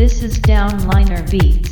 This is Downliner Beats.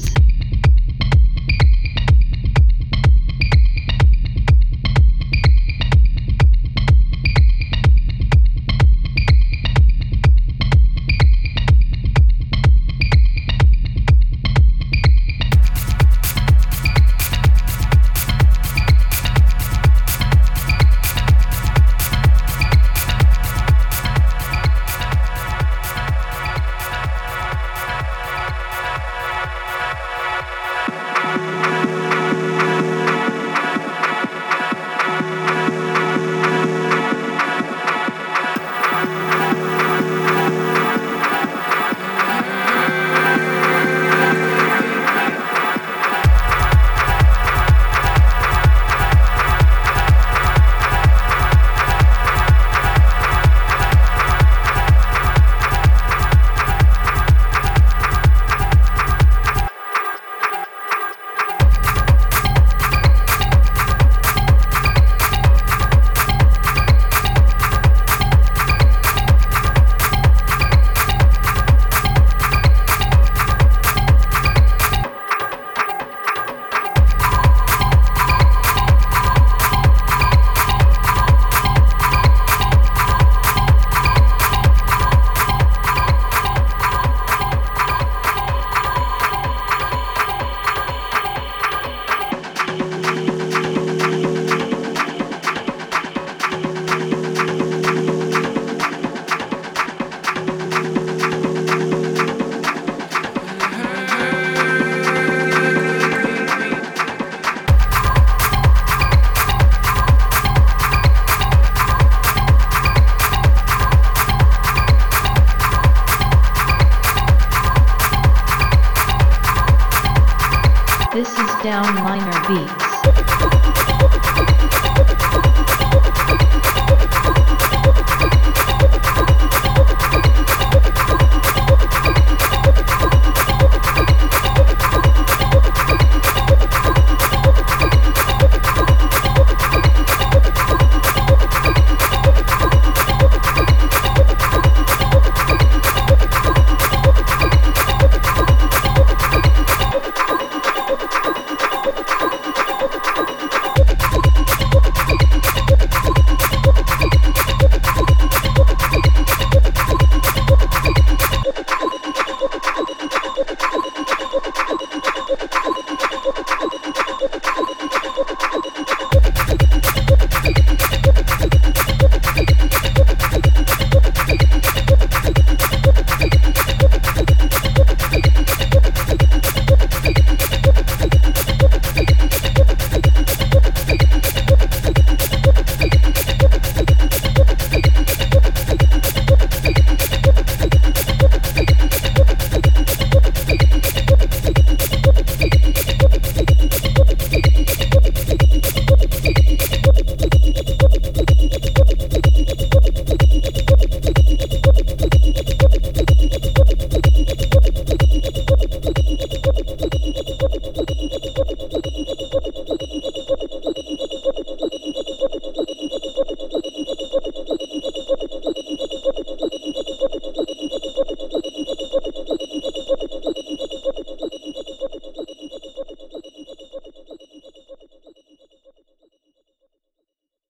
down Liner B.